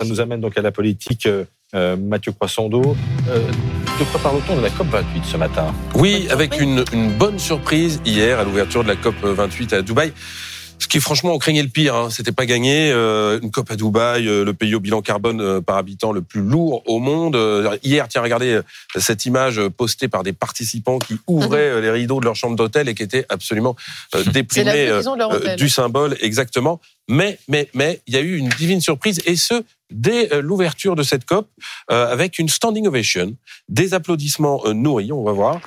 Ça nous amène donc à la politique. Euh, Mathieu Croissando. Euh, de quoi parle-t-on de la COP 28 ce matin? Oui, avec une, une, bonne surprise hier à l'ouverture de la COP 28 à Dubaï. Ce qui, franchement, on craignait le pire. Hein. C'était pas gagné. Euh, une COP à Dubaï, euh, le pays au bilan carbone euh, par habitant le plus lourd au monde. hier, tiens, regardez cette image postée par des participants qui ouvraient mhm. les rideaux de leur chambre d'hôtel et qui étaient absolument déprimés du symbole, exactement. Mais, mais, mais, il y a eu une divine surprise, et ce, dès l'ouverture de cette COP, avec une standing ovation, des applaudissements nourris, on va voir,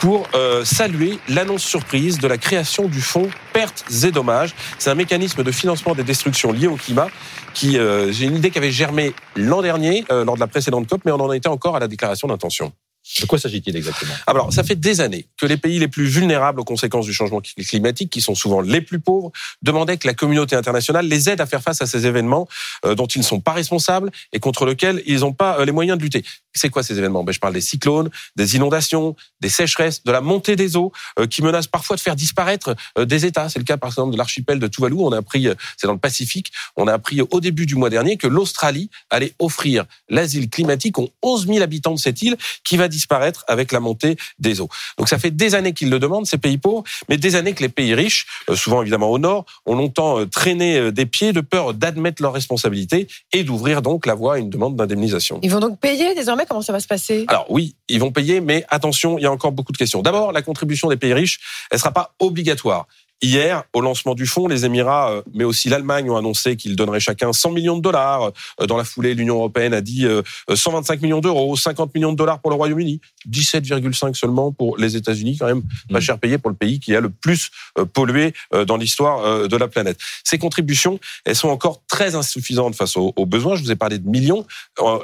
pour saluer l'annonce surprise de la création du fonds pertes et dommages. C'est un mécanisme de financement des destructions liées au climat qui, j'ai une idée qui avait germé l'an dernier, lors de la précédente COP, mais on en était encore à la déclaration d'intention. De quoi s'agit-il exactement? Alors, ça fait des années que les pays les plus vulnérables aux conséquences du changement climatique, qui sont souvent les plus pauvres, demandaient que la communauté internationale les aide à faire face à ces événements euh, dont ils ne sont pas responsables et contre lesquels ils n'ont pas euh, les moyens de lutter. C'est quoi ces événements? Ben, Je parle des cyclones, des inondations, des sécheresses, de la montée des eaux euh, qui menacent parfois de faire disparaître des États. C'est le cas par exemple de l'archipel de Tuvalu. On a appris, c'est dans le Pacifique, on a appris au début du mois dernier que l'Australie allait offrir l'asile climatique aux 11 000 habitants de cette île qui va disparaître avec la montée des eaux. Donc ça fait des années qu'ils le demandent, ces pays pauvres, mais des années que les pays riches, euh, souvent évidemment au nord, ont longtemps euh, traîné euh, des pieds de peur d'admettre leurs responsabilités et d'ouvrir donc la voie à une demande d'indemnisation. Ils vont donc payer désormais Comment ça va se passer? Alors oui, ils vont payer, mais attention, il y a encore beaucoup de questions. D'abord, la contribution des pays riches, elle sera pas obligatoire. Hier, au lancement du fonds, les Émirats, euh, mais aussi l'Allemagne ont annoncé qu'ils donneraient chacun 100 millions de dollars. Euh, dans la foulée, l'Union européenne a dit 125 euh, millions d'euros, 50 millions de dollars pour le Royaume-Uni, 17,5 seulement pour les États-Unis, quand même pas mm. cher payé pour le pays qui a le plus pollué dans l'histoire de la planète. Ces contributions, elles sont encore très insuffisantes face aux, besoins. Je vous ai parlé de millions.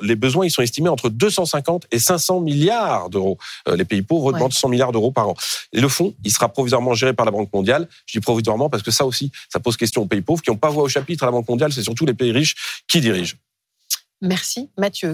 Les besoins, ils sont estimés entre 250 et 500 milliards d'euros. Les pays pauvres demandent 100 milliards d'euros par an. Et le fonds, il sera provisoirement géré par la Banque mondiale. Je dis provisoirement parce que ça aussi, ça pose question aux pays pauvres qui n'ont pas voix au chapitre à la Banque mondiale. C'est surtout les pays riches qui dirigent. Merci Mathieu.